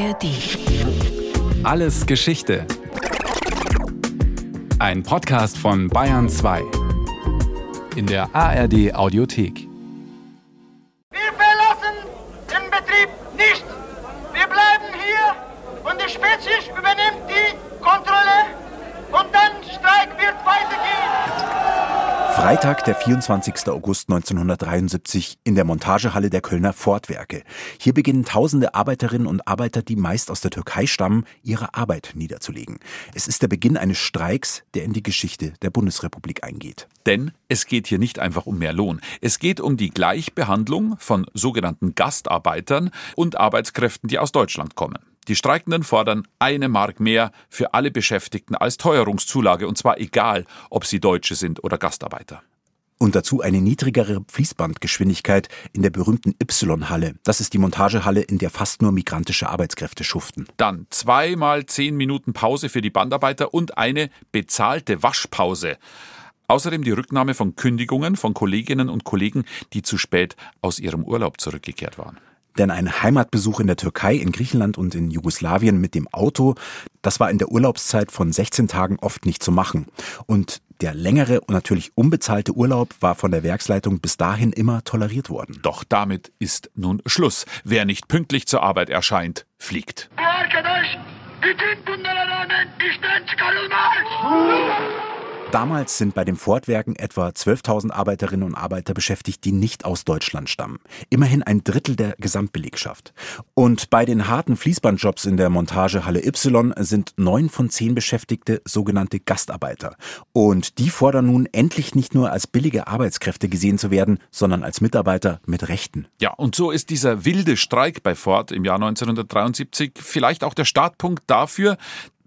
ARD. Alles Geschichte. Ein Podcast von Bayern 2. In der ARD Audiothek. Wir verlassen den Betrieb nicht. Wir bleiben hier und die Spezies übernimmt die Kontrolle und dann Streik wird weitergehen. Freitag, der 24. August 1973 in der Montagehalle der Kölner Fortwerke. Hier beginnen tausende Arbeiterinnen und Arbeiter, die meist aus der Türkei stammen, ihre Arbeit niederzulegen. Es ist der Beginn eines Streiks, der in die Geschichte der Bundesrepublik eingeht. Denn es geht hier nicht einfach um mehr Lohn. Es geht um die Gleichbehandlung von sogenannten Gastarbeitern und Arbeitskräften, die aus Deutschland kommen. Die Streikenden fordern eine Mark mehr für alle Beschäftigten als Teuerungszulage, und zwar egal, ob sie Deutsche sind oder Gastarbeiter. Und dazu eine niedrigere Fließbandgeschwindigkeit in der berühmten Y-Halle. Das ist die Montagehalle, in der fast nur migrantische Arbeitskräfte schuften. Dann zweimal zehn Minuten Pause für die Bandarbeiter und eine bezahlte Waschpause. Außerdem die Rücknahme von Kündigungen von Kolleginnen und Kollegen, die zu spät aus ihrem Urlaub zurückgekehrt waren. Denn ein Heimatbesuch in der Türkei, in Griechenland und in Jugoslawien mit dem Auto, das war in der Urlaubszeit von 16 Tagen oft nicht zu machen. Und der längere und natürlich unbezahlte Urlaub war von der Werksleitung bis dahin immer toleriert worden. Doch damit ist nun Schluss. Wer nicht pünktlich zur Arbeit erscheint, fliegt. Arkadaş bütün bunlara rağmen işten çıkarılmaz. Damals sind bei den Fortwerken etwa 12.000 Arbeiterinnen und Arbeiter beschäftigt, die nicht aus Deutschland stammen. Immerhin ein Drittel der Gesamtbelegschaft. Und bei den harten Fließbandjobs in der Montagehalle Y sind neun von zehn Beschäftigte sogenannte Gastarbeiter. Und die fordern nun endlich nicht nur als billige Arbeitskräfte gesehen zu werden, sondern als Mitarbeiter mit Rechten. Ja, und so ist dieser wilde Streik bei Ford im Jahr 1973 vielleicht auch der Startpunkt dafür,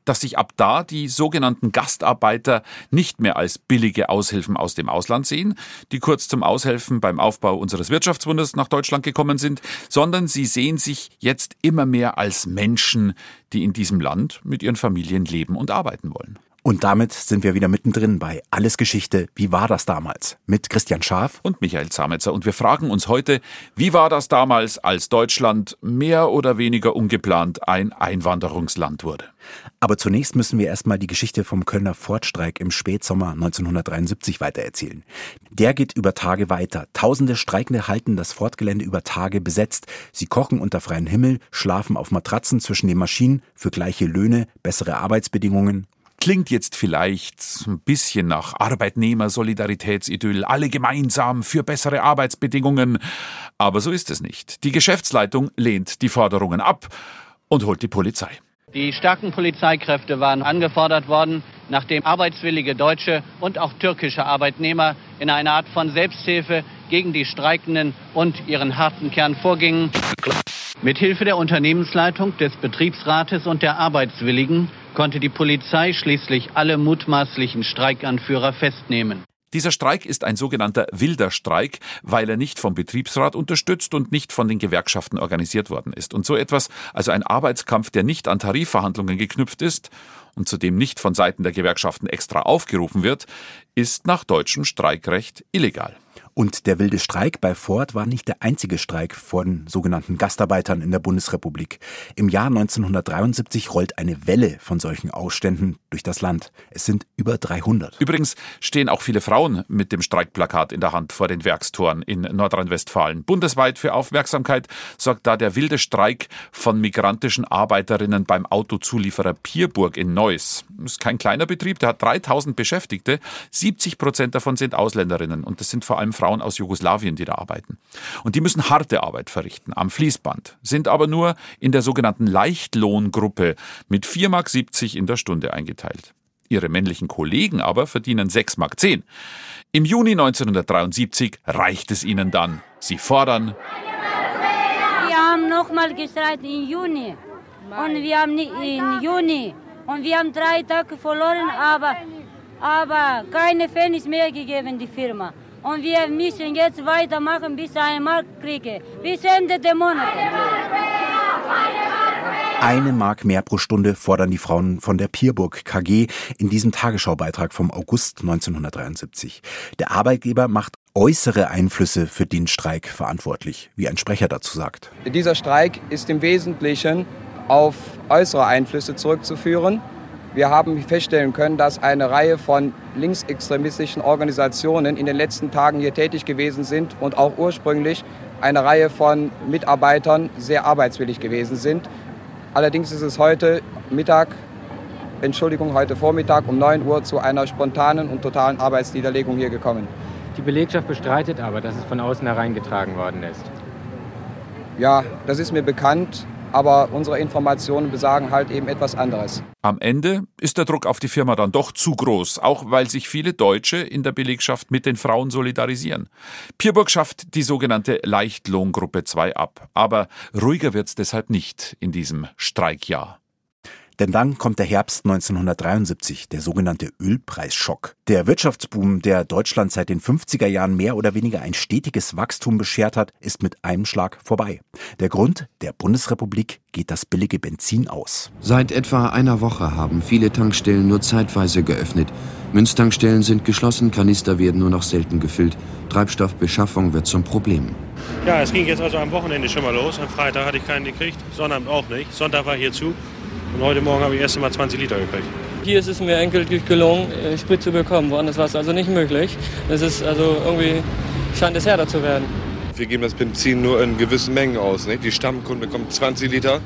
dass sich ab da die sogenannten Gastarbeiter nicht mehr als billige Aushilfen aus dem Ausland sehen, die kurz zum Aushelfen beim Aufbau unseres Wirtschaftswunders nach Deutschland gekommen sind, sondern sie sehen sich jetzt immer mehr als Menschen, die in diesem Land mit ihren Familien leben und arbeiten wollen. Und damit sind wir wieder mittendrin bei Alles Geschichte. Wie war das damals? Mit Christian Schaf und Michael Zametzer. Und wir fragen uns heute, wie war das damals, als Deutschland mehr oder weniger ungeplant ein Einwanderungsland wurde? Aber zunächst müssen wir erstmal die Geschichte vom Kölner Fortstreik im Spätsommer 1973 weitererzählen. Der geht über Tage weiter. Tausende Streikende halten das Fortgelände über Tage besetzt. Sie kochen unter freiem Himmel, schlafen auf Matratzen zwischen den Maschinen für gleiche Löhne, bessere Arbeitsbedingungen Klingt jetzt vielleicht ein bisschen nach Arbeitnehmer-Solidaritätsidyll, alle gemeinsam für bessere Arbeitsbedingungen. Aber so ist es nicht. Die Geschäftsleitung lehnt die Forderungen ab und holt die Polizei. Die starken Polizeikräfte waren angefordert worden, nachdem arbeitswillige deutsche und auch türkische Arbeitnehmer in einer Art von Selbsthilfe gegen die Streikenden und ihren harten Kern vorgingen. Mithilfe der Unternehmensleitung, des Betriebsrates und der Arbeitswilligen konnte die Polizei schließlich alle mutmaßlichen Streikanführer festnehmen. Dieser Streik ist ein sogenannter wilder Streik, weil er nicht vom Betriebsrat unterstützt und nicht von den Gewerkschaften organisiert worden ist. Und so etwas, also ein Arbeitskampf, der nicht an Tarifverhandlungen geknüpft ist und zudem nicht von Seiten der Gewerkschaften extra aufgerufen wird, ist nach deutschem Streikrecht illegal. Und der wilde Streik bei Ford war nicht der einzige Streik von sogenannten Gastarbeitern in der Bundesrepublik. Im Jahr 1973 rollt eine Welle von solchen Ausständen durch das Land. Es sind über 300. Übrigens stehen auch viele Frauen mit dem Streikplakat in der Hand vor den Werkstoren in Nordrhein-Westfalen. Bundesweit für Aufmerksamkeit sorgt da der wilde Streik von migrantischen Arbeiterinnen beim Autozulieferer Pierburg in Neuss. Das ist kein kleiner Betrieb, der hat 3000 Beschäftigte. 70 Prozent davon sind Ausländerinnen und das sind vor allem Frauen aus Jugoslawien, die da arbeiten. Und die müssen harte Arbeit verrichten am Fließband, sind aber nur in der sogenannten Leichtlohngruppe mit 4,70 Mark in der Stunde eingeteilt. Ihre männlichen Kollegen aber verdienen 6,10 Mark. Im Juni 1973 reicht es ihnen dann. Sie fordern. Wir haben nochmal gestreikt im Juni. Und wir haben im Juni. Und wir haben drei Tage verloren, aber, aber keine Pfennig mehr gegeben, die Firma. Und wir müssen jetzt weitermachen, bis ich einen Markt kriege. Bis Ende der Monate. Eine Mark mehr pro Stunde fordern die Frauen von der Pierburg KG in diesem Tagesschaubeitrag vom August 1973. Der Arbeitgeber macht äußere Einflüsse für den Streik verantwortlich, wie ein Sprecher dazu sagt. Dieser Streik ist im Wesentlichen auf äußere Einflüsse zurückzuführen. Wir haben feststellen können, dass eine Reihe von linksextremistischen Organisationen in den letzten Tagen hier tätig gewesen sind und auch ursprünglich eine Reihe von Mitarbeitern sehr arbeitswillig gewesen sind. Allerdings ist es heute Mittag, Entschuldigung, heute Vormittag um 9 Uhr zu einer spontanen und totalen Arbeitsniederlegung hier gekommen. Die Belegschaft bestreitet aber, dass es von außen hereingetragen worden ist. Ja, das ist mir bekannt aber unsere Informationen besagen halt eben etwas anderes. Am Ende ist der Druck auf die Firma dann doch zu groß, auch weil sich viele Deutsche in der Belegschaft mit den Frauen solidarisieren. Pierburg schafft die sogenannte Leichtlohngruppe 2 ab, aber ruhiger wird's deshalb nicht in diesem Streikjahr. Denn dann kommt der Herbst 1973, der sogenannte Ölpreisschock. Der Wirtschaftsboom, der Deutschland seit den 50er Jahren mehr oder weniger ein stetiges Wachstum beschert hat, ist mit einem Schlag vorbei. Der Grund, der Bundesrepublik geht das billige Benzin aus. Seit etwa einer Woche haben viele Tankstellen nur zeitweise geöffnet. Münztankstellen sind geschlossen, Kanister werden nur noch selten gefüllt. Treibstoffbeschaffung wird zum Problem. Ja, es ging jetzt also am Wochenende schon mal los. Am Freitag hatte ich keinen gekriegt, Sonnabend auch nicht. Sonntag war hier zu. Und heute Morgen habe ich erst einmal 20 Liter gekriegt. Hier ist es mir endgültig gelungen, äh, Sprit zu bekommen. Woanders war es also nicht möglich. Es ist also irgendwie, scheint es härter zu werden. Wir geben das Benzin nur in gewissen Mengen aus. Nicht? Die Stammkunden bekommen 20 Liter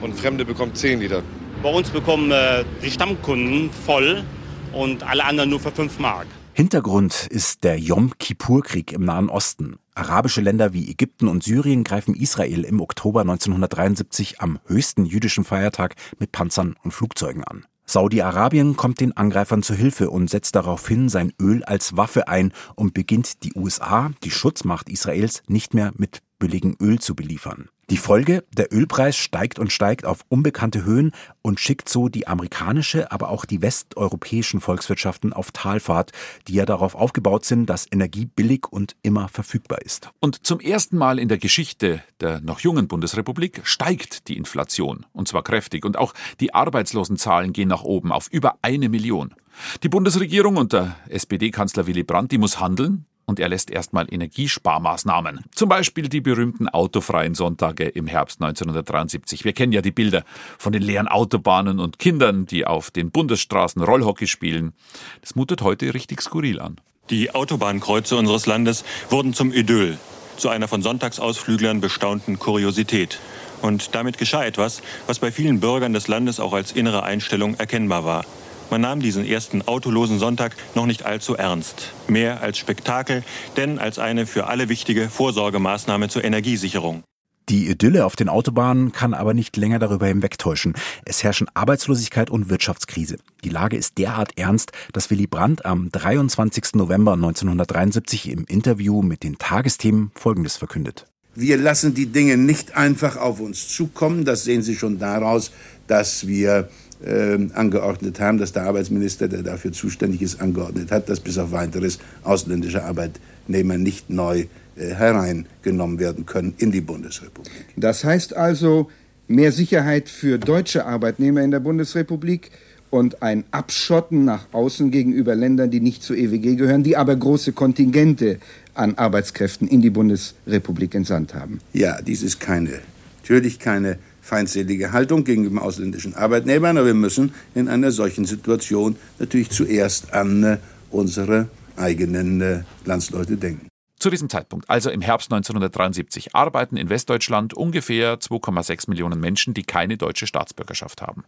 und Fremde bekommen 10 Liter. Bei uns bekommen äh, die Stammkunden voll und alle anderen nur für 5 Mark. Hintergrund ist der Yom Kippur-Krieg im Nahen Osten. Arabische Länder wie Ägypten und Syrien greifen Israel im Oktober 1973 am höchsten jüdischen Feiertag mit Panzern und Flugzeugen an. Saudi-Arabien kommt den Angreifern zu Hilfe und setzt daraufhin sein Öl als Waffe ein und beginnt die USA, die Schutzmacht Israels, nicht mehr mit billigem Öl zu beliefern. Die Folge, der Ölpreis steigt und steigt auf unbekannte Höhen und schickt so die amerikanische, aber auch die westeuropäischen Volkswirtschaften auf Talfahrt, die ja darauf aufgebaut sind, dass Energie billig und immer verfügbar ist. Und zum ersten Mal in der Geschichte der noch jungen Bundesrepublik steigt die Inflation, und zwar kräftig, und auch die Arbeitslosenzahlen gehen nach oben auf über eine Million. Die Bundesregierung unter SPD-Kanzler Willy Brandt, die muss handeln, und er lässt erstmal Energiesparmaßnahmen. Zum Beispiel die berühmten autofreien Sonntage im Herbst 1973. Wir kennen ja die Bilder von den leeren Autobahnen und Kindern, die auf den Bundesstraßen Rollhockey spielen. Das mutet heute richtig skurril an. Die Autobahnkreuze unseres Landes wurden zum Idyll, zu einer von Sonntagsausflüglern bestaunten Kuriosität. Und damit geschah etwas, was bei vielen Bürgern des Landes auch als innere Einstellung erkennbar war. Man nahm diesen ersten autolosen Sonntag noch nicht allzu ernst. Mehr als Spektakel, denn als eine für alle wichtige Vorsorgemaßnahme zur Energiesicherung. Die Idylle auf den Autobahnen kann aber nicht länger darüber hinwegtäuschen. Es herrschen Arbeitslosigkeit und Wirtschaftskrise. Die Lage ist derart ernst, dass Willy Brandt am 23. November 1973 im Interview mit den Tagesthemen Folgendes verkündet. Wir lassen die Dinge nicht einfach auf uns zukommen. Das sehen Sie schon daraus, dass wir äh, angeordnet haben, dass der Arbeitsminister, der dafür zuständig ist, angeordnet hat, dass bis auf weiteres ausländische Arbeitnehmer nicht neu äh, hereingenommen werden können in die Bundesrepublik. Das heißt also mehr Sicherheit für deutsche Arbeitnehmer in der Bundesrepublik und ein Abschotten nach außen gegenüber Ländern, die nicht zur EWG gehören, die aber große Kontingente an Arbeitskräften in die Bundesrepublik entsandt haben. Ja, dies ist keine, natürlich keine feindselige Haltung gegenüber ausländischen Arbeitnehmern, aber wir müssen in einer solchen Situation natürlich zuerst an äh, unsere eigenen äh, Landsleute denken. Zu diesem Zeitpunkt, also im Herbst 1973, arbeiten in Westdeutschland ungefähr 2,6 Millionen Menschen, die keine deutsche Staatsbürgerschaft haben.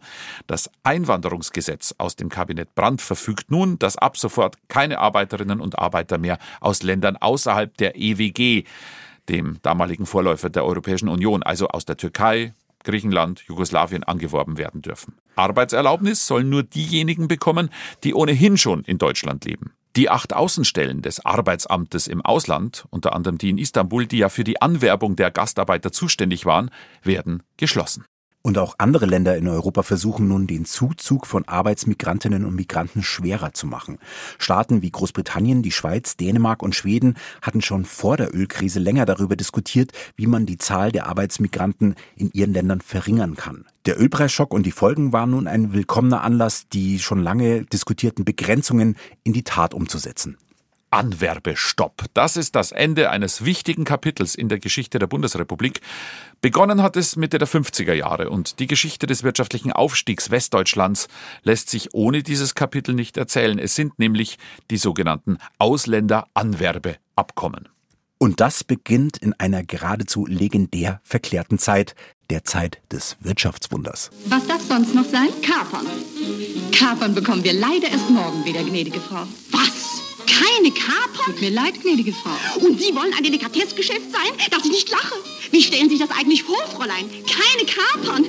Das Einwanderungsgesetz aus dem Kabinett Brandt verfügt nun, dass ab sofort keine Arbeiterinnen und Arbeiter mehr aus Ländern außerhalb der EWG, dem damaligen Vorläufer der Europäischen Union, also aus der Türkei, Griechenland, Jugoslawien angeworben werden dürfen. Arbeitserlaubnis sollen nur diejenigen bekommen, die ohnehin schon in Deutschland leben. Die acht Außenstellen des Arbeitsamtes im Ausland, unter anderem die in Istanbul, die ja für die Anwerbung der Gastarbeiter zuständig waren, werden geschlossen. Und auch andere Länder in Europa versuchen nun, den Zuzug von Arbeitsmigrantinnen und Migranten schwerer zu machen. Staaten wie Großbritannien, die Schweiz, Dänemark und Schweden hatten schon vor der Ölkrise länger darüber diskutiert, wie man die Zahl der Arbeitsmigranten in ihren Ländern verringern kann. Der Ölpreisschock und die Folgen waren nun ein willkommener Anlass, die schon lange diskutierten Begrenzungen in die Tat umzusetzen. Anwerbestopp. Das ist das Ende eines wichtigen Kapitels in der Geschichte der Bundesrepublik. Begonnen hat es Mitte der 50er Jahre und die Geschichte des wirtschaftlichen Aufstiegs Westdeutschlands lässt sich ohne dieses Kapitel nicht erzählen. Es sind nämlich die sogenannten Ausländeranwerbeabkommen. Und das beginnt in einer geradezu legendär verklärten Zeit, der Zeit des Wirtschaftswunders. Was das sonst noch sein? Kapern. Kapern bekommen wir leider erst morgen wieder, gnädige Frau. Was? Keine Kapern? Tut mir leid, gnädige Frau. Und Sie wollen ein Delikatessgeschäft sein, dass ich nicht lache? Wie stellen Sie sich das eigentlich vor, Fräulein? Keine Kapern.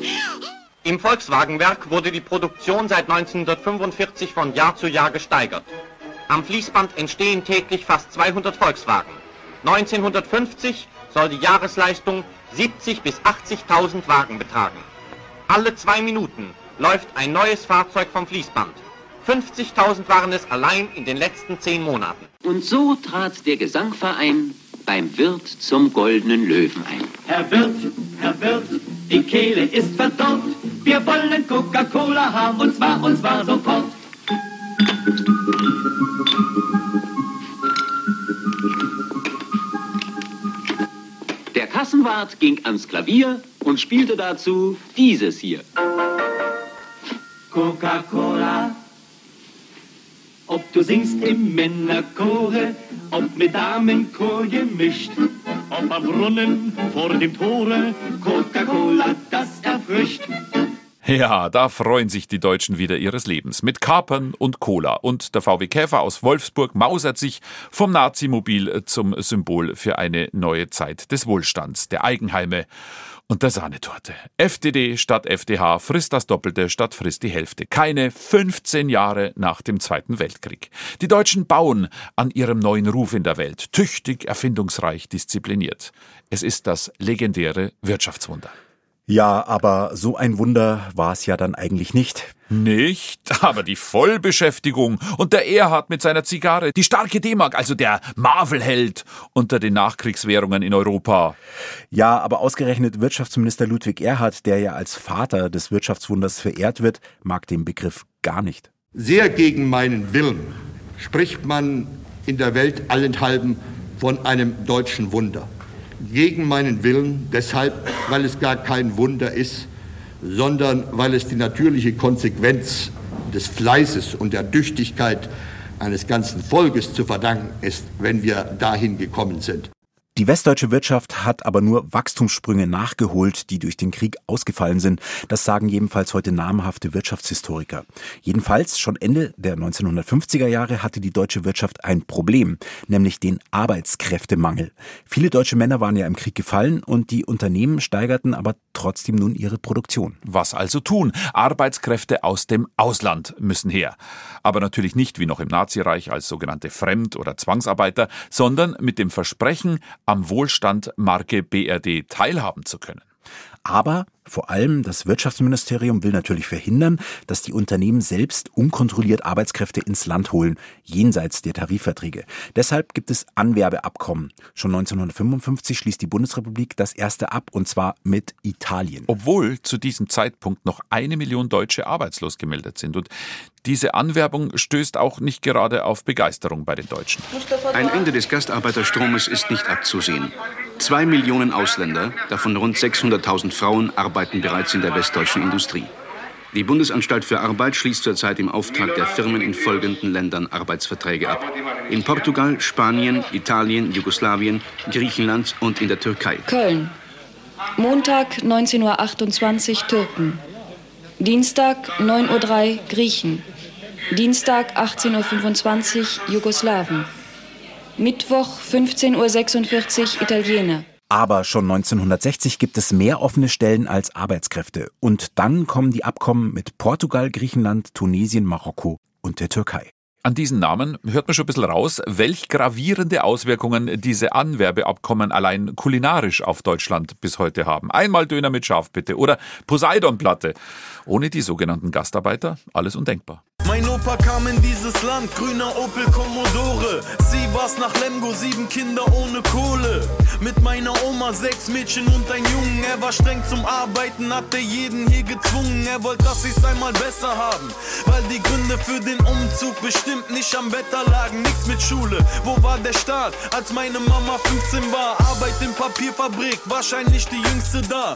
Im Volkswagenwerk wurde die Produktion seit 1945 von Jahr zu Jahr gesteigert. Am Fließband entstehen täglich fast 200 Volkswagen. 1950 soll die Jahresleistung 70 bis 80.000 Wagen betragen. Alle zwei Minuten läuft ein neues Fahrzeug vom Fließband. 50.000 waren es allein in den letzten zehn Monaten. Und so trat der Gesangverein beim Wirt zum Goldenen Löwen ein. Herr Wirt, Herr Wirt, die Kehle ist verdorrt. Wir wollen Coca-Cola haben und zwar, und zwar sofort. Der Kassenwart ging ans Klavier und spielte dazu dieses hier. Coca-Cola. Ob du singst im Männerchore, ob mit Damenchor gemischt, ob am Brunnen vor dem Tore, Coca-Cola, das erfrischt. Ja, da freuen sich die Deutschen wieder ihres Lebens. Mit Kapern und Cola. Und der VW Käfer aus Wolfsburg mausert sich vom Nazimobil zum Symbol für eine neue Zeit des Wohlstands, der Eigenheime und der Sahnetorte. FDD statt FDH frisst das Doppelte statt frisst die Hälfte. Keine 15 Jahre nach dem Zweiten Weltkrieg. Die Deutschen bauen an ihrem neuen Ruf in der Welt. Tüchtig, erfindungsreich, diszipliniert. Es ist das legendäre Wirtschaftswunder. Ja, aber so ein Wunder war es ja dann eigentlich nicht. Nicht, aber die Vollbeschäftigung und der Erhard mit seiner Zigarre, die starke D-Mark, also der Marvel-Held unter den Nachkriegswährungen in Europa. Ja, aber ausgerechnet Wirtschaftsminister Ludwig Erhard, der ja als Vater des Wirtschaftswunders verehrt wird, mag den Begriff gar nicht. Sehr gegen meinen Willen spricht man in der Welt allenthalben von einem deutschen Wunder gegen meinen Willen, deshalb, weil es gar kein Wunder ist, sondern weil es die natürliche Konsequenz des Fleißes und der Tüchtigkeit eines ganzen Volkes zu verdanken ist, wenn wir dahin gekommen sind. Die westdeutsche Wirtschaft hat aber nur Wachstumssprünge nachgeholt, die durch den Krieg ausgefallen sind. Das sagen jedenfalls heute namhafte Wirtschaftshistoriker. Jedenfalls schon Ende der 1950er Jahre hatte die deutsche Wirtschaft ein Problem, nämlich den Arbeitskräftemangel. Viele deutsche Männer waren ja im Krieg gefallen und die Unternehmen steigerten aber trotzdem nun ihre Produktion. Was also tun? Arbeitskräfte aus dem Ausland müssen her. Aber natürlich nicht wie noch im Nazireich als sogenannte Fremd- oder Zwangsarbeiter, sondern mit dem Versprechen, am Wohlstand Marke BRD teilhaben zu können. Aber vor allem das Wirtschaftsministerium will natürlich verhindern, dass die Unternehmen selbst unkontrolliert Arbeitskräfte ins Land holen, jenseits der Tarifverträge. Deshalb gibt es Anwerbeabkommen. Schon 1955 schließt die Bundesrepublik das erste ab, und zwar mit Italien. Obwohl zu diesem Zeitpunkt noch eine Million Deutsche arbeitslos gemeldet sind. Und diese Anwerbung stößt auch nicht gerade auf Begeisterung bei den Deutschen. Ein Ende des Gastarbeiterstromes ist nicht abzusehen. Zwei Millionen Ausländer, davon rund 600.000 Frauen, arbeiten bereits in der westdeutschen Industrie. Die Bundesanstalt für Arbeit schließt zurzeit im Auftrag der Firmen in folgenden Ländern Arbeitsverträge ab. In Portugal, Spanien, Italien, Jugoslawien, Griechenland und in der Türkei. Köln. Montag 19.28 Uhr Türken. Dienstag 9.03 Uhr Griechen. Dienstag 18.25 Uhr Jugoslawen. Mittwoch 15.46 Uhr Italiener. Aber schon 1960 gibt es mehr offene Stellen als Arbeitskräfte. Und dann kommen die Abkommen mit Portugal, Griechenland, Tunesien, Marokko und der Türkei. An diesen Namen hört man schon ein bisschen raus, welch gravierende Auswirkungen diese Anwerbeabkommen allein kulinarisch auf Deutschland bis heute haben. Einmal Döner mit Schaf bitte oder Poseidonplatte. Ohne die sogenannten Gastarbeiter alles undenkbar. Mein Opa kam in dieses Land, grüner Opel Commodore. Sie war's nach Lemgo, sieben Kinder ohne Kohle. Mit meiner Oma sechs Mädchen und ein Jungen. Er war streng zum Arbeiten, hatte jeden hier gezwungen. Er wollte, dass sie's einmal besser haben. Weil die Gründe für den Umzug bestimmt nicht am Wetter lagen. Nichts mit Schule, wo war der Staat, als meine Mama 15 war? Arbeit in Papierfabrik, wahrscheinlich die jüngste da.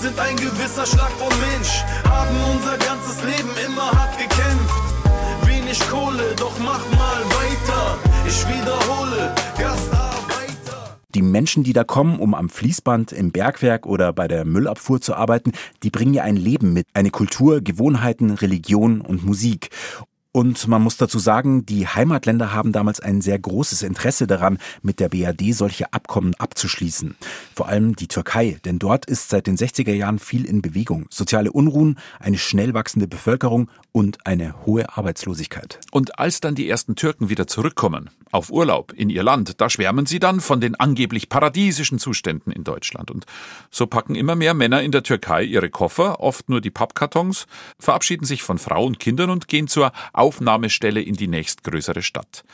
Sind ein gewisser Schlag von Mensch, haben unser ganzes Leben immer hart gekämpft. Wenig Kohle, doch mach mal weiter. Ich wiederhole, Gastarbeiter. Die Menschen, die da kommen, um am Fließband, im Bergwerk oder bei der Müllabfuhr zu arbeiten, die bringen ja ein Leben mit, eine Kultur, Gewohnheiten, Religion und Musik. Und man muss dazu sagen, die Heimatländer haben damals ein sehr großes Interesse daran, mit der BRD solche Abkommen abzuschließen. Vor allem die Türkei, denn dort ist seit den 60er Jahren viel in Bewegung. Soziale Unruhen, eine schnell wachsende Bevölkerung und eine hohe Arbeitslosigkeit. Und als dann die ersten Türken wieder zurückkommen, auf Urlaub in ihr Land, da schwärmen sie dann von den angeblich paradiesischen Zuständen in Deutschland. Und so packen immer mehr Männer in der Türkei ihre Koffer, oft nur die Pappkartons, verabschieden sich von Frau und Kindern und gehen zur Aufnahmestelle in die nächstgrößere Stadt.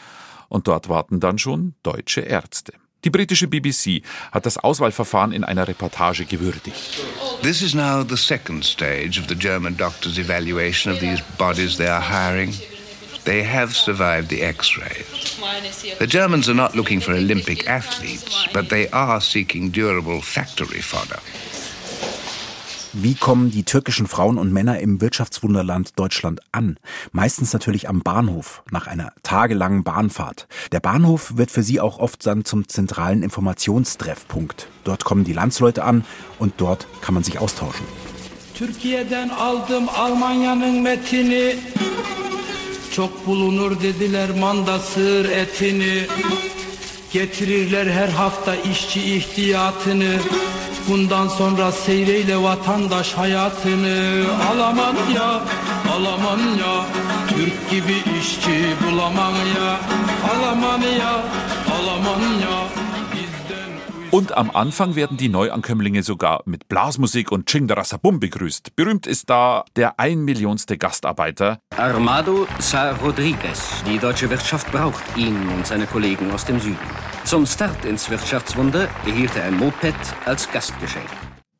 Und dort warten dann schon deutsche Ärzte. Die britische BBC hat das Auswahlverfahren in einer Reportage gewürdigt. This is now the second stage of the German doctors' evaluation of these bodies they are hiring. They have survived the X-ray. The Germans are not looking for Olympic athletes, but they are seeking durable factory fodder. Wie kommen die türkischen Frauen und Männer im Wirtschaftswunderland Deutschland an? Meistens natürlich am Bahnhof, nach einer tagelangen Bahnfahrt. Der Bahnhof wird für sie auch oft dann zum zentralen Informationstreffpunkt. Dort kommen die Landsleute an und dort kann man sich austauschen. Türkiye'den aldım Almanya'nın metini Çok bulunur dediler manda sığır etini Getirirler her hafta işçi ihtiyatını Bundan sonra seyreyle vatandaş hayatını Alaman ya, alaman ya. Türk gibi işçi bulamam ya Alaman ya, alaman ya Und am Anfang werden die Neuankömmlinge sogar mit Blasmusik und Chingdarasabum begrüßt. Berühmt ist da der ein Millionste Gastarbeiter. Armado Sa Rodriguez. Die deutsche Wirtschaft braucht ihn und seine Kollegen aus dem Süden. Zum Start ins Wirtschaftswunder erhielt er ein Moped als Gastgeschenk.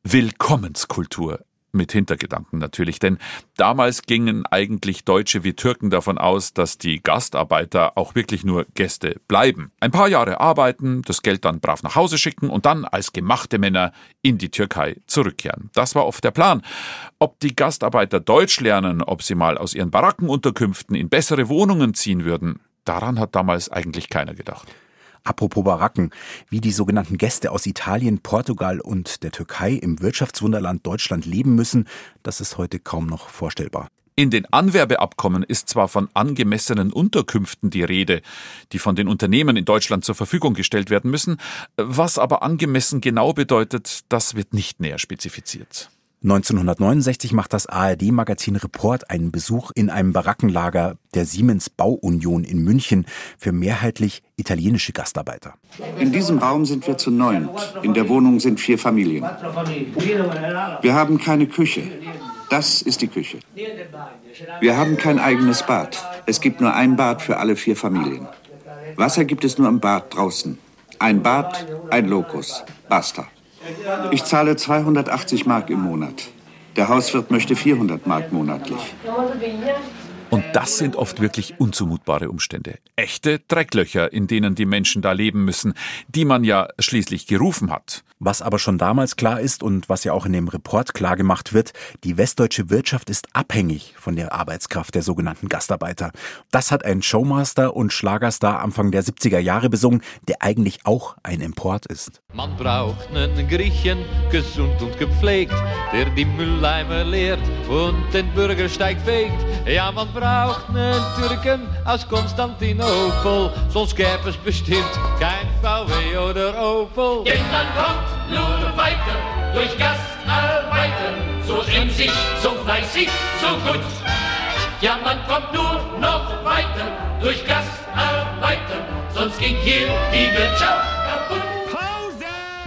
Willkommenskultur. Mit Hintergedanken natürlich, denn damals gingen eigentlich Deutsche wie Türken davon aus, dass die Gastarbeiter auch wirklich nur Gäste bleiben. Ein paar Jahre arbeiten, das Geld dann brav nach Hause schicken und dann als gemachte Männer in die Türkei zurückkehren. Das war oft der Plan. Ob die Gastarbeiter Deutsch lernen, ob sie mal aus ihren Barackenunterkünften in bessere Wohnungen ziehen würden, daran hat damals eigentlich keiner gedacht. Apropos Baracken, wie die sogenannten Gäste aus Italien, Portugal und der Türkei im Wirtschaftswunderland Deutschland leben müssen, das ist heute kaum noch vorstellbar. In den Anwerbeabkommen ist zwar von angemessenen Unterkünften die Rede, die von den Unternehmen in Deutschland zur Verfügung gestellt werden müssen, was aber angemessen genau bedeutet, das wird nicht näher spezifiziert. 1969 macht das ARD-Magazin Report einen Besuch in einem Barackenlager der Siemens Bauunion in München für mehrheitlich italienische Gastarbeiter. In diesem Raum sind wir zu neunt. In der Wohnung sind vier Familien. Wir haben keine Küche. Das ist die Küche. Wir haben kein eigenes Bad. Es gibt nur ein Bad für alle vier Familien. Wasser gibt es nur im Bad draußen. Ein Bad, ein Lokus. Basta. Ich zahle 280 Mark im Monat. Der Hauswirt möchte 400 Mark monatlich. Und das sind oft wirklich unzumutbare Umstände. Echte Drecklöcher, in denen die Menschen da leben müssen, die man ja schließlich gerufen hat. Was aber schon damals klar ist und was ja auch in dem Report klar gemacht wird, die westdeutsche Wirtschaft ist abhängig von der Arbeitskraft der sogenannten Gastarbeiter. Das hat ein Showmaster und Schlagerstar Anfang der 70er Jahre besungen, der eigentlich auch ein Import ist. Man braucht einen Griechen, gesund und gepflegt, der die Mülleimer leert und den Bürgersteig fegt. Ja, man braucht einen Türken aus Konstantinopel, sonst gäbe es bestimmt kein VW oder Opel. Denn dann kommt nur weiter durch Gastarbeiten, so emsig, so fleißig, so gut. Ja, man kommt nur noch weiter durch Gastarbeiten, sonst ging hier die Wirtschaft.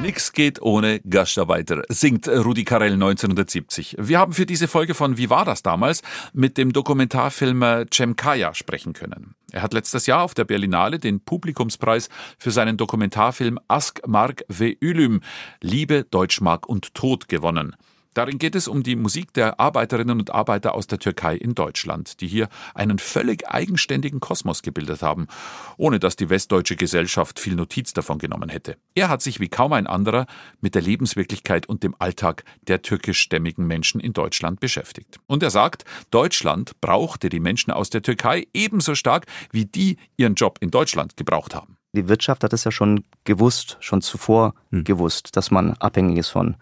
Nix geht ohne Gastarbeiter, singt Rudi Carell 1970. Wir haben für diese Folge von Wie war das damals mit dem Dokumentarfilmer Cem Kaya sprechen können. Er hat letztes Jahr auf der Berlinale den Publikumspreis für seinen Dokumentarfilm Ask Mark ve Ülüm, Liebe, Deutschmark und Tod gewonnen. Darin geht es um die Musik der Arbeiterinnen und Arbeiter aus der Türkei in Deutschland, die hier einen völlig eigenständigen Kosmos gebildet haben, ohne dass die westdeutsche Gesellschaft viel Notiz davon genommen hätte. Er hat sich wie kaum ein anderer mit der Lebenswirklichkeit und dem Alltag der türkischstämmigen Menschen in Deutschland beschäftigt. Und er sagt, Deutschland brauchte die Menschen aus der Türkei ebenso stark, wie die ihren Job in Deutschland gebraucht haben. Die Wirtschaft hat es ja schon gewusst, schon zuvor hm. gewusst, dass man abhängig ist von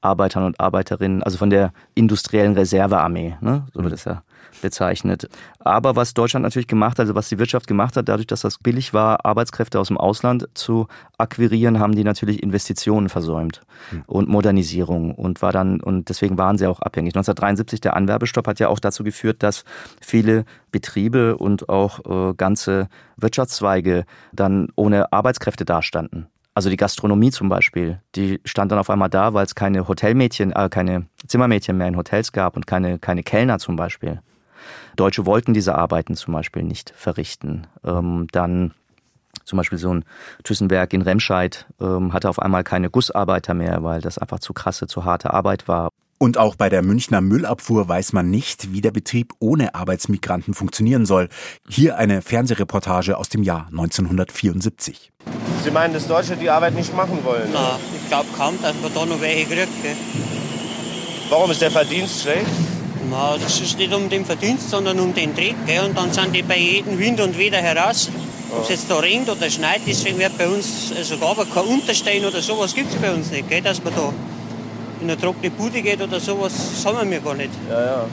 Arbeitern und Arbeiterinnen, also von der industriellen Reservearmee, ne? so wird es ja bezeichnet. Aber was Deutschland natürlich gemacht hat, also was die Wirtschaft gemacht hat, dadurch, dass das billig war, Arbeitskräfte aus dem Ausland zu akquirieren, haben die natürlich Investitionen versäumt mhm. und Modernisierung und war dann, und deswegen waren sie auch abhängig. 1973, der Anwerbestopp hat ja auch dazu geführt, dass viele Betriebe und auch äh, ganze Wirtschaftszweige dann ohne Arbeitskräfte dastanden. Also die Gastronomie zum Beispiel, die stand dann auf einmal da, weil es keine Hotelmädchen, äh, keine Zimmermädchen mehr in Hotels gab und keine, keine Kellner zum Beispiel. Deutsche wollten diese Arbeiten zum Beispiel nicht verrichten. Ähm, dann zum Beispiel so ein Thyssenberg in Remscheid ähm, hatte auf einmal keine Gussarbeiter mehr, weil das einfach zu krasse, zu harte Arbeit war. Und auch bei der Münchner Müllabfuhr weiß man nicht, wie der Betrieb ohne Arbeitsmigranten funktionieren soll. Hier eine Fernsehreportage aus dem Jahr 1974. Sie meinen, dass Deutsche die Arbeit nicht machen wollen? Na, ich glaube kaum, dass man da noch welche kriegt. Gell? Warum ist der Verdienst schlecht? Na, das ist nicht um den Verdienst, sondern um den Dreck. Gell? Und dann sind die bei jedem Wind und Wetter heraus. Ob es jetzt da regnet oder schneit, deswegen wird bei uns also gar kein Unterstein oder sowas gibt es bei uns nicht, gell? dass man da in eine trockene Bude geht oder sowas, das haben wir gar nicht. Ja, ja.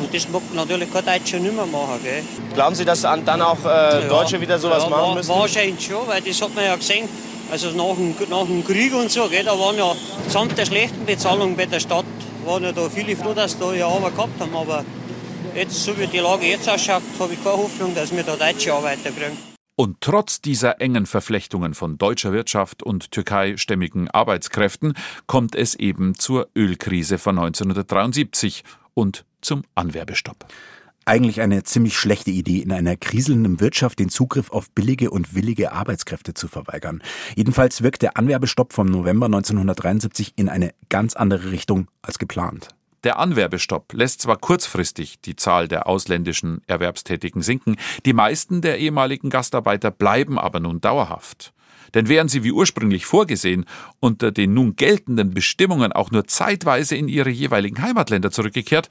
Und das mag natürlich kein Deutscher nicht mehr machen. Gell? Glauben Sie, dass dann auch äh, Deutsche ja, wieder sowas ja, machen müssen? Wahrscheinlich schon, weil das hat man ja gesehen. Also nach dem, nach dem Krieg und so, gell, da waren ja samt der schlechten Bezahlung bei der Stadt, waren ja da viele froh, dass da ja Arbeit gehabt haben. Aber jetzt, so wie die Lage jetzt ausschaut, habe ich keine Hoffnung, dass wir da deutsche Arbeiter kriegen. Und trotz dieser engen Verflechtungen von deutscher Wirtschaft und türkeistämmigen Arbeitskräften kommt es eben zur Ölkrise von 1973 und zum Anwerbestopp. Eigentlich eine ziemlich schlechte Idee, in einer kriselnden Wirtschaft den Zugriff auf billige und willige Arbeitskräfte zu verweigern. Jedenfalls wirkt der Anwerbestopp vom November 1973 in eine ganz andere Richtung als geplant. Der Anwerbestopp lässt zwar kurzfristig die Zahl der ausländischen Erwerbstätigen sinken, die meisten der ehemaligen Gastarbeiter bleiben aber nun dauerhaft. Denn wären sie wie ursprünglich vorgesehen unter den nun geltenden Bestimmungen auch nur zeitweise in ihre jeweiligen Heimatländer zurückgekehrt,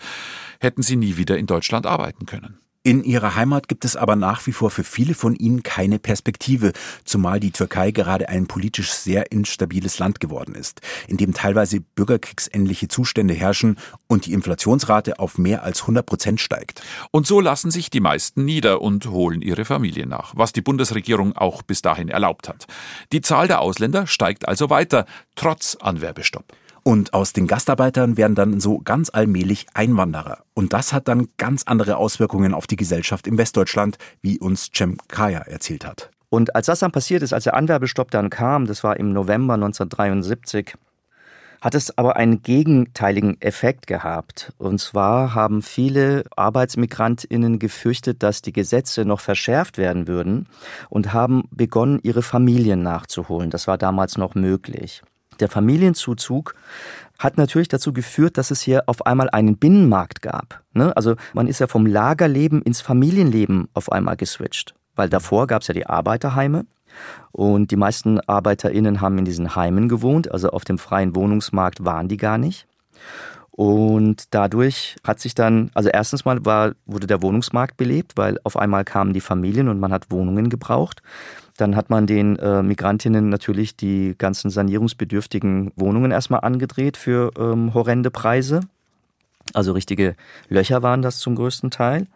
hätten sie nie wieder in Deutschland arbeiten können. In ihrer Heimat gibt es aber nach wie vor für viele von ihnen keine Perspektive, zumal die Türkei gerade ein politisch sehr instabiles Land geworden ist, in dem teilweise bürgerkriegsähnliche Zustände herrschen und die Inflationsrate auf mehr als 100 Prozent steigt. Und so lassen sich die meisten nieder und holen ihre Familie nach, was die Bundesregierung auch bis dahin erlaubt hat. Die Zahl der Ausländer steigt also weiter, trotz Anwerbestopp. Und aus den Gastarbeitern werden dann so ganz allmählich Einwanderer. Und das hat dann ganz andere Auswirkungen auf die Gesellschaft im Westdeutschland, wie uns Cem Kaya erzählt hat. Und als das dann passiert ist, als der Anwerbestopp dann kam, das war im November 1973, hat es aber einen gegenteiligen Effekt gehabt. Und zwar haben viele Arbeitsmigrantinnen gefürchtet, dass die Gesetze noch verschärft werden würden und haben begonnen, ihre Familien nachzuholen. Das war damals noch möglich. Der Familienzuzug hat natürlich dazu geführt, dass es hier auf einmal einen Binnenmarkt gab. Ne? Also man ist ja vom Lagerleben ins Familienleben auf einmal geswitcht. Weil davor gab es ja die Arbeiterheime und die meisten ArbeiterInnen haben in diesen Heimen gewohnt, also auf dem freien Wohnungsmarkt waren die gar nicht. Und dadurch hat sich dann, also erstens mal war, wurde der Wohnungsmarkt belebt, weil auf einmal kamen die Familien und man hat Wohnungen gebraucht. Dann hat man den äh, Migrantinnen natürlich die ganzen sanierungsbedürftigen Wohnungen erstmal angedreht für ähm, horrende Preise. Also richtige Löcher waren das zum größten Teil.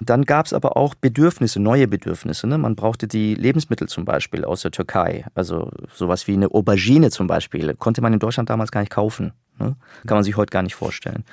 Dann gab es aber auch Bedürfnisse, neue Bedürfnisse. Ne? Man brauchte die Lebensmittel zum Beispiel aus der Türkei. Also sowas wie eine Aubergine zum Beispiel konnte man in Deutschland damals gar nicht kaufen. Ne? Kann man sich heute gar nicht vorstellen.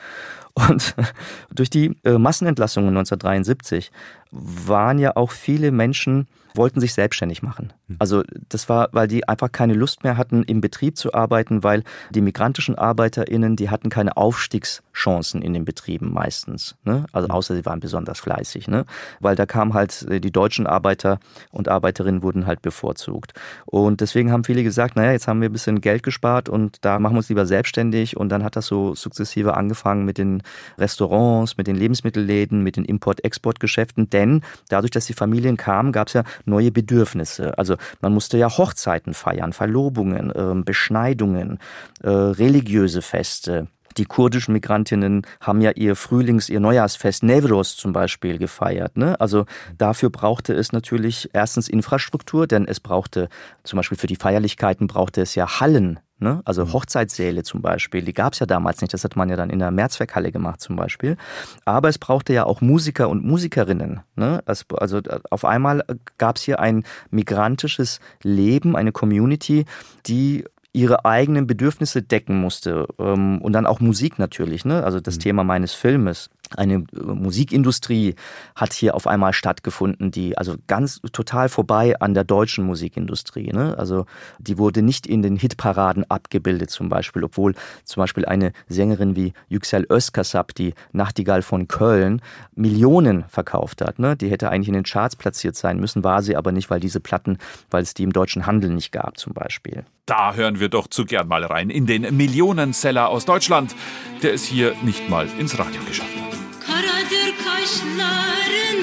Und durch die äh, Massenentlassungen 1973 waren ja auch viele Menschen wollten sich selbstständig machen. Hm. Also das war, weil die einfach keine Lust mehr hatten, im Betrieb zu arbeiten, weil die migrantischen ArbeiterInnen, die hatten keine Aufstiegschancen in den Betrieben meistens. Ne? Also hm. außer sie waren besonders fleißig, ne? Weil da kamen halt äh, die deutschen Arbeiter und Arbeiterinnen wurden halt bevorzugt. Und deswegen haben viele gesagt, naja, jetzt haben wir ein bisschen Geld gespart und da machen wir uns lieber selbstständig. Und dann hat das so sukzessive angefangen mit den Restaurants, mit den Lebensmittelläden, mit den Import-Export-Geschäften. Denn dadurch, dass die Familien kamen, gab es ja neue Bedürfnisse. Also man musste ja Hochzeiten feiern, Verlobungen, äh, Beschneidungen, äh, religiöse Feste. Die kurdischen Migrantinnen haben ja ihr Frühlings-, ihr Neujahrsfest Nevros zum Beispiel gefeiert. Ne? Also dafür brauchte es natürlich erstens Infrastruktur, denn es brauchte zum Beispiel für die Feierlichkeiten brauchte es ja Hallen, Ne? Also mhm. Hochzeitssäle zum Beispiel, die gab es ja damals nicht. Das hat man ja dann in der Mehrzweckhalle gemacht zum Beispiel. Aber es brauchte ja auch Musiker und Musikerinnen. Ne? Also auf einmal gab es hier ein migrantisches Leben, eine Community, die ihre eigenen Bedürfnisse decken musste. Ähm, und dann auch Musik natürlich, ne? Also das mhm. Thema meines Filmes. Eine äh, Musikindustrie hat hier auf einmal stattgefunden, die also ganz total vorbei an der deutschen Musikindustrie. Ne? Also die wurde nicht in den Hitparaden abgebildet zum Beispiel, obwohl zum Beispiel eine Sängerin wie Yüksel Özkasap, die Nachtigall von Köln, Millionen verkauft hat. Ne? Die hätte eigentlich in den Charts platziert sein müssen, war sie aber nicht, weil diese Platten, weil es die im deutschen Handel nicht gab zum Beispiel. Da hören wir doch zu gern mal rein in den Millionenseller aus Deutschland, der es hier nicht mal ins Radio geschafft hat. Karadır kaşların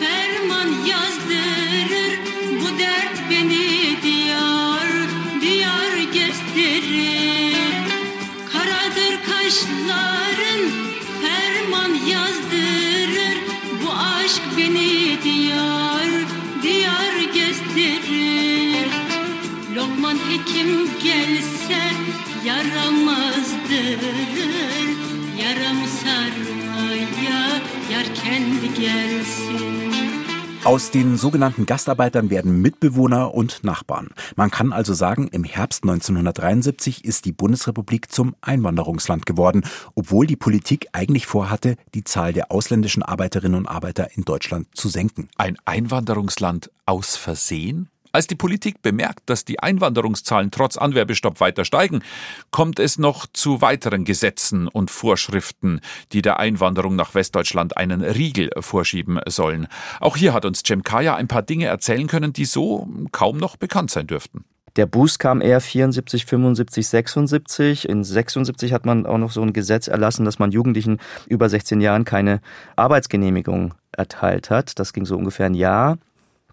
ferman yazdırır. Bu dert beni diyar diyar gezdirir Karadır kaşların ferman yazdırır. Bu aşk beni diyar diyar gezdirir Lokman hekim gelse yaramazdır Yaram sarmaya yar Aus den sogenannten Gastarbeitern werden Mitbewohner und Nachbarn. Man kann also sagen, im Herbst 1973 ist die Bundesrepublik zum Einwanderungsland geworden, obwohl die Politik eigentlich vorhatte, die Zahl der ausländischen Arbeiterinnen und Arbeiter in Deutschland zu senken. Ein Einwanderungsland aus Versehen? Als die Politik bemerkt, dass die Einwanderungszahlen trotz Anwerbestopp weiter steigen, kommt es noch zu weiteren Gesetzen und Vorschriften, die der Einwanderung nach Westdeutschland einen Riegel vorschieben sollen. Auch hier hat uns Cem Kaya ein paar Dinge erzählen können, die so kaum noch bekannt sein dürften. Der Boost kam eher 74, 75, 76. In 76 hat man auch noch so ein Gesetz erlassen, dass man Jugendlichen über 16 Jahren keine Arbeitsgenehmigung erteilt hat. Das ging so ungefähr ein Jahr.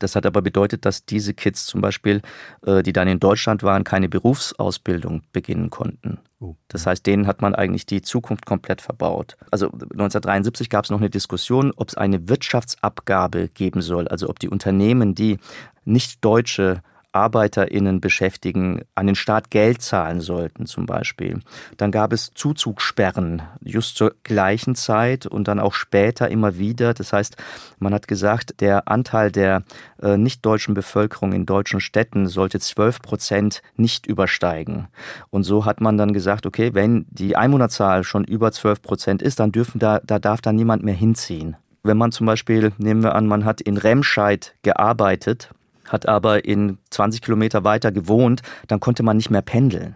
Das hat aber bedeutet, dass diese Kids zum Beispiel, äh, die dann in Deutschland waren, keine Berufsausbildung beginnen konnten. Oh. Das heißt, denen hat man eigentlich die Zukunft komplett verbaut. Also 1973 gab es noch eine Diskussion, ob es eine Wirtschaftsabgabe geben soll, also ob die Unternehmen, die nicht deutsche ArbeiterInnen beschäftigen, an den Staat Geld zahlen sollten zum Beispiel. Dann gab es Zuzugssperren, just zur gleichen Zeit und dann auch später immer wieder. Das heißt, man hat gesagt, der Anteil der äh, nicht-deutschen Bevölkerung in deutschen Städten sollte 12 Prozent nicht übersteigen. Und so hat man dann gesagt, okay, wenn die Einwohnerzahl schon über 12 Prozent ist, dann dürfen da, da darf da niemand mehr hinziehen. Wenn man zum Beispiel, nehmen wir an, man hat in Remscheid gearbeitet, hat aber in 20 Kilometer weiter gewohnt, dann konnte man nicht mehr pendeln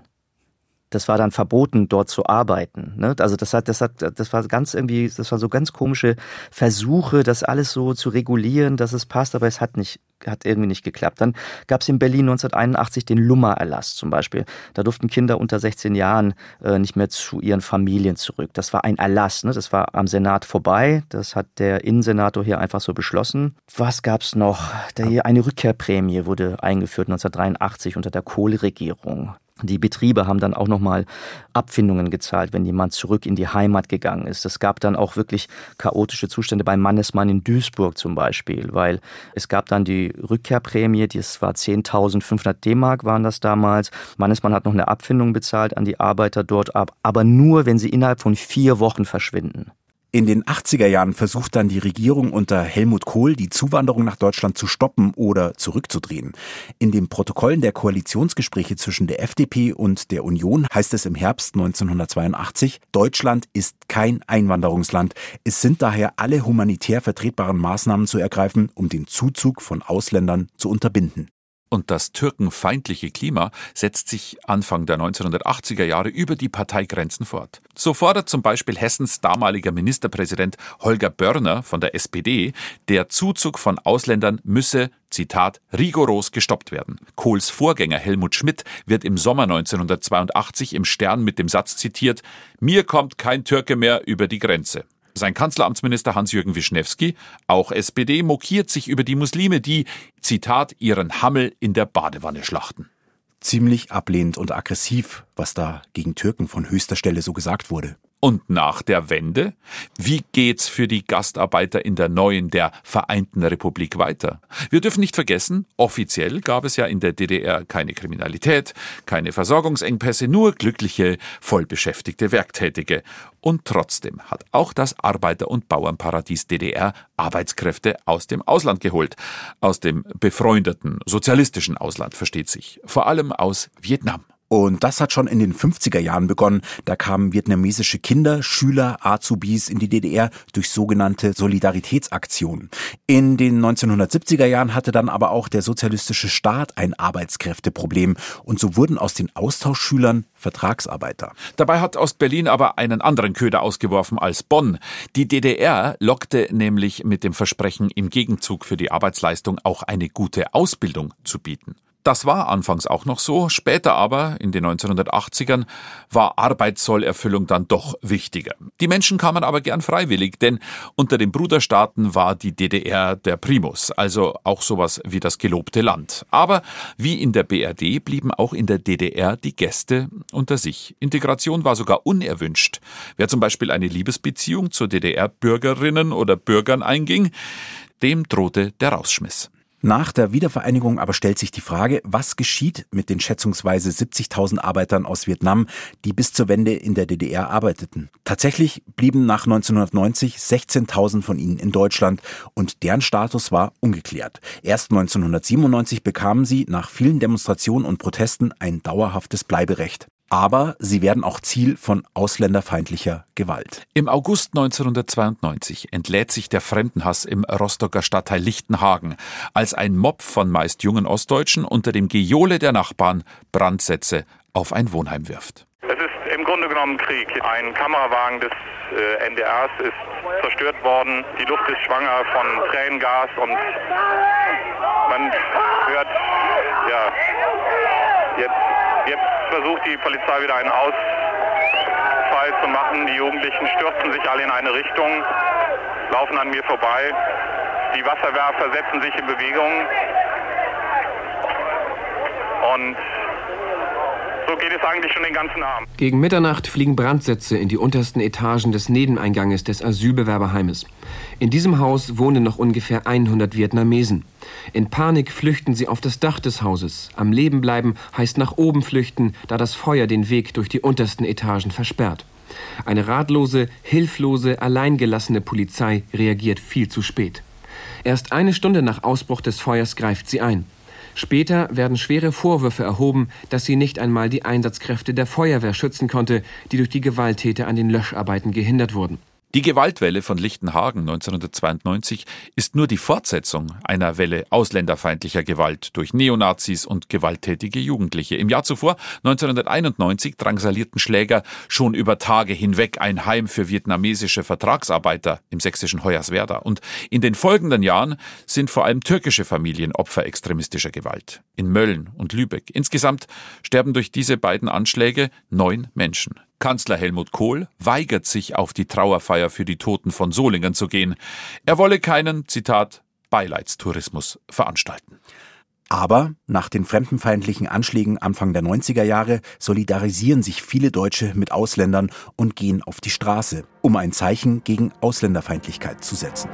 das war dann verboten, dort zu arbeiten. Ne? Also das hat, das hat, das war ganz irgendwie, das war so ganz komische Versuche, das alles so zu regulieren, dass es passt, aber es hat nicht, hat irgendwie nicht geklappt. Dann gab es in Berlin 1981 den Lummer-Erlass zum Beispiel. Da durften Kinder unter 16 Jahren äh, nicht mehr zu ihren Familien zurück. Das war ein Erlass, ne? das war am Senat vorbei. Das hat der Innensenator hier einfach so beschlossen. Was gab's noch? Der, eine Rückkehrprämie wurde eingeführt 1983 unter der Kohleregierung. Die Betriebe haben dann auch nochmal Abfindungen gezahlt, wenn jemand zurück in die Heimat gegangen ist. Es gab dann auch wirklich chaotische Zustände beim Mannesmann in Duisburg zum Beispiel, weil es gab dann die Rückkehrprämie, das war 10.500 D-Mark waren das damals. Mannesmann hat noch eine Abfindung bezahlt an die Arbeiter dort ab, aber nur, wenn sie innerhalb von vier Wochen verschwinden. In den 80er Jahren versucht dann die Regierung unter Helmut Kohl, die Zuwanderung nach Deutschland zu stoppen oder zurückzudrehen. In den Protokollen der Koalitionsgespräche zwischen der FDP und der Union heißt es im Herbst 1982, Deutschland ist kein Einwanderungsland. Es sind daher alle humanitär vertretbaren Maßnahmen zu ergreifen, um den Zuzug von Ausländern zu unterbinden. Und das türkenfeindliche Klima setzt sich Anfang der 1980er Jahre über die Parteigrenzen fort. So fordert zum Beispiel Hessens damaliger Ministerpräsident Holger Börner von der SPD, der Zuzug von Ausländern müsse Zitat, rigoros gestoppt werden. Kohls Vorgänger Helmut Schmidt wird im Sommer 1982 im Stern mit dem Satz zitiert, mir kommt kein Türke mehr über die Grenze. Sein Kanzleramtsminister Hans-Jürgen Wischnewski, auch SPD, mokiert sich über die Muslime, die, Zitat, ihren Hammel in der Badewanne schlachten. Ziemlich ablehnend und aggressiv, was da gegen Türken von höchster Stelle so gesagt wurde. Und nach der Wende? Wie geht's für die Gastarbeiter in der neuen, der Vereinten Republik weiter? Wir dürfen nicht vergessen, offiziell gab es ja in der DDR keine Kriminalität, keine Versorgungsengpässe, nur glückliche, vollbeschäftigte Werktätige. Und trotzdem hat auch das Arbeiter- und Bauernparadies DDR Arbeitskräfte aus dem Ausland geholt. Aus dem befreundeten, sozialistischen Ausland versteht sich. Vor allem aus Vietnam. Und das hat schon in den 50er Jahren begonnen. Da kamen vietnamesische Kinder, Schüler, Azubis in die DDR durch sogenannte Solidaritätsaktionen. In den 1970er Jahren hatte dann aber auch der sozialistische Staat ein Arbeitskräfteproblem. Und so wurden aus den Austauschschülern Vertragsarbeiter. Dabei hat Ostberlin aber einen anderen Köder ausgeworfen als Bonn. Die DDR lockte nämlich mit dem Versprechen, im Gegenzug für die Arbeitsleistung auch eine gute Ausbildung zu bieten. Das war anfangs auch noch so, später aber, in den 1980ern, war Arbeitszollerfüllung dann doch wichtiger. Die Menschen kamen aber gern freiwillig, denn unter den Bruderstaaten war die DDR der Primus, also auch sowas wie das gelobte Land. Aber wie in der BRD blieben auch in der DDR die Gäste unter sich. Integration war sogar unerwünscht. Wer zum Beispiel eine Liebesbeziehung zu DDR-Bürgerinnen oder Bürgern einging, dem drohte der Rausschmiss. Nach der Wiedervereinigung aber stellt sich die Frage, was geschieht mit den schätzungsweise 70.000 Arbeitern aus Vietnam, die bis zur Wende in der DDR arbeiteten. Tatsächlich blieben nach 1990 16.000 von ihnen in Deutschland und deren Status war ungeklärt. Erst 1997 bekamen sie nach vielen Demonstrationen und Protesten ein dauerhaftes Bleiberecht aber sie werden auch Ziel von ausländerfeindlicher Gewalt. Im August 1992 entlädt sich der Fremdenhass im Rostocker Stadtteil Lichtenhagen, als ein Mob von meist jungen Ostdeutschen unter dem Gejohle der Nachbarn Brandsätze auf ein Wohnheim wirft. Es ist im Grunde genommen Krieg. Ein Kamerawagen des äh, NDRs ist zerstört worden. Die Luft ist schwanger von Tränengas und man hört, ja, jetzt Jetzt versucht die Polizei wieder einen Ausfall zu machen. Die Jugendlichen stürzen sich alle in eine Richtung, laufen an mir vorbei. Die Wasserwerfer setzen sich in Bewegung. Und geht es eigentlich schon den ganzen Abend. Gegen Mitternacht fliegen Brandsätze in die untersten Etagen des Nebeneinganges des Asylbewerberheimes. In diesem Haus wohnen noch ungefähr 100 Vietnamesen. In Panik flüchten sie auf das Dach des Hauses. Am Leben bleiben heißt nach oben flüchten, da das Feuer den Weg durch die untersten Etagen versperrt. Eine ratlose, hilflose, alleingelassene Polizei reagiert viel zu spät. Erst eine Stunde nach Ausbruch des Feuers greift sie ein. Später werden schwere Vorwürfe erhoben, dass sie nicht einmal die Einsatzkräfte der Feuerwehr schützen konnte, die durch die Gewalttäter an den Löscharbeiten gehindert wurden. Die Gewaltwelle von Lichtenhagen 1992 ist nur die Fortsetzung einer Welle ausländerfeindlicher Gewalt durch Neonazis und gewalttätige Jugendliche. Im Jahr zuvor, 1991, drangsalierten Schläger schon über Tage hinweg ein Heim für vietnamesische Vertragsarbeiter im sächsischen Hoyerswerda. Und in den folgenden Jahren sind vor allem türkische Familien Opfer extremistischer Gewalt. In Mölln und Lübeck. Insgesamt sterben durch diese beiden Anschläge neun Menschen. Kanzler Helmut Kohl weigert sich, auf die Trauerfeier für die Toten von Solingen zu gehen. Er wolle keinen, Zitat, Beileidstourismus veranstalten. Aber nach den fremdenfeindlichen Anschlägen Anfang der 90er Jahre solidarisieren sich viele Deutsche mit Ausländern und gehen auf die Straße, um ein Zeichen gegen Ausländerfeindlichkeit zu setzen.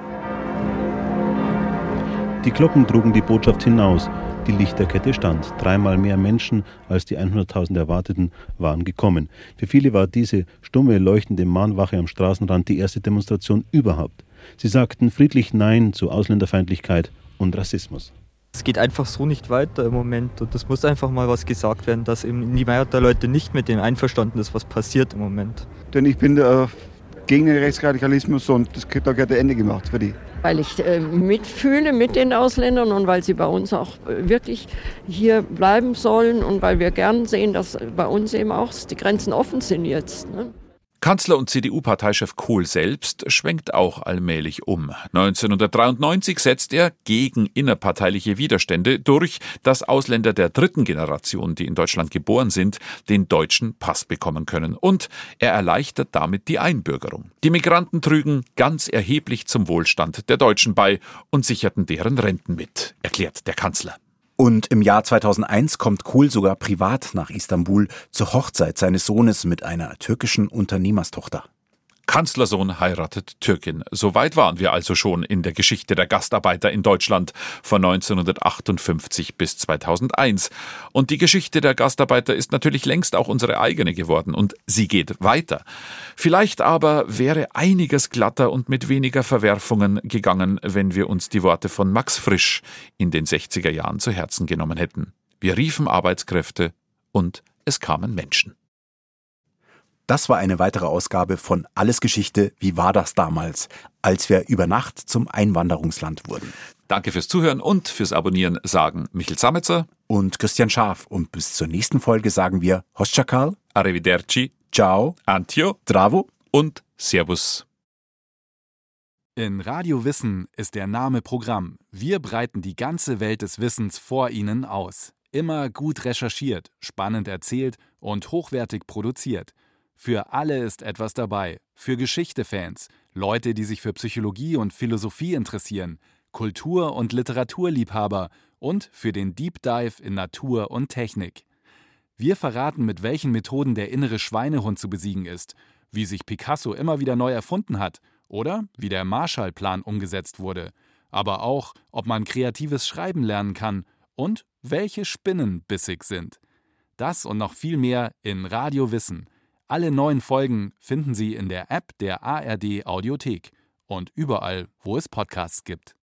Die Glocken trugen die Botschaft hinaus. Die Lichterkette stand. Dreimal mehr Menschen als die 100.000 erwarteten waren gekommen. Für viele war diese stumme, leuchtende Mahnwache am Straßenrand die erste Demonstration überhaupt. Sie sagten friedlich Nein zu Ausländerfeindlichkeit und Rassismus. Es geht einfach so nicht weiter im Moment und es muss einfach mal was gesagt werden, dass eben die Mehrheit der Leute nicht mit dem einverstanden ist, was passiert im Moment. Denn ich bin äh, gegen den Rechtsradikalismus und das, da gehört der Ende gemacht für die. Weil ich äh, mitfühle mit den Ausländern und weil sie bei uns auch äh, wirklich hier bleiben sollen und weil wir gern sehen, dass bei uns eben auch die Grenzen offen sind jetzt. Ne? Kanzler und CDU-Parteichef Kohl selbst schwenkt auch allmählich um. 1993 setzt er gegen innerparteiliche Widerstände durch, dass Ausländer der dritten Generation, die in Deutschland geboren sind, den deutschen Pass bekommen können. Und er erleichtert damit die Einbürgerung. Die Migranten trügen ganz erheblich zum Wohlstand der Deutschen bei und sicherten deren Renten mit, erklärt der Kanzler. Und im Jahr 2001 kommt Kohl sogar privat nach Istanbul zur Hochzeit seines Sohnes mit einer türkischen Unternehmerstochter. Kanzlersohn heiratet Türkin. So weit waren wir also schon in der Geschichte der Gastarbeiter in Deutschland von 1958 bis 2001. Und die Geschichte der Gastarbeiter ist natürlich längst auch unsere eigene geworden und sie geht weiter. Vielleicht aber wäre einiges glatter und mit weniger Verwerfungen gegangen, wenn wir uns die Worte von Max Frisch in den 60er Jahren zu Herzen genommen hätten. Wir riefen Arbeitskräfte und es kamen Menschen. Das war eine weitere Ausgabe von Alles Geschichte, wie war das damals, als wir über Nacht zum Einwanderungsland wurden. Danke fürs Zuhören und fürs Abonnieren sagen Michel Sametzer und Christian Schaf. Und bis zur nächsten Folge sagen wir Hoschakal, Arrivederci, Ciao, Antio, Dravo und Servus. In Radio Wissen ist der Name Programm. Wir breiten die ganze Welt des Wissens vor Ihnen aus. Immer gut recherchiert, spannend erzählt und hochwertig produziert. Für alle ist etwas dabei. Für Geschichte-Fans, Leute, die sich für Psychologie und Philosophie interessieren, Kultur- und Literaturliebhaber und für den Deep Dive in Natur und Technik. Wir verraten, mit welchen Methoden der innere Schweinehund zu besiegen ist, wie sich Picasso immer wieder neu erfunden hat oder wie der Marshallplan umgesetzt wurde, aber auch, ob man kreatives Schreiben lernen kann und welche Spinnen bissig sind. Das und noch viel mehr in Radio Wissen – alle neuen Folgen finden Sie in der App der ARD Audiothek und überall, wo es Podcasts gibt.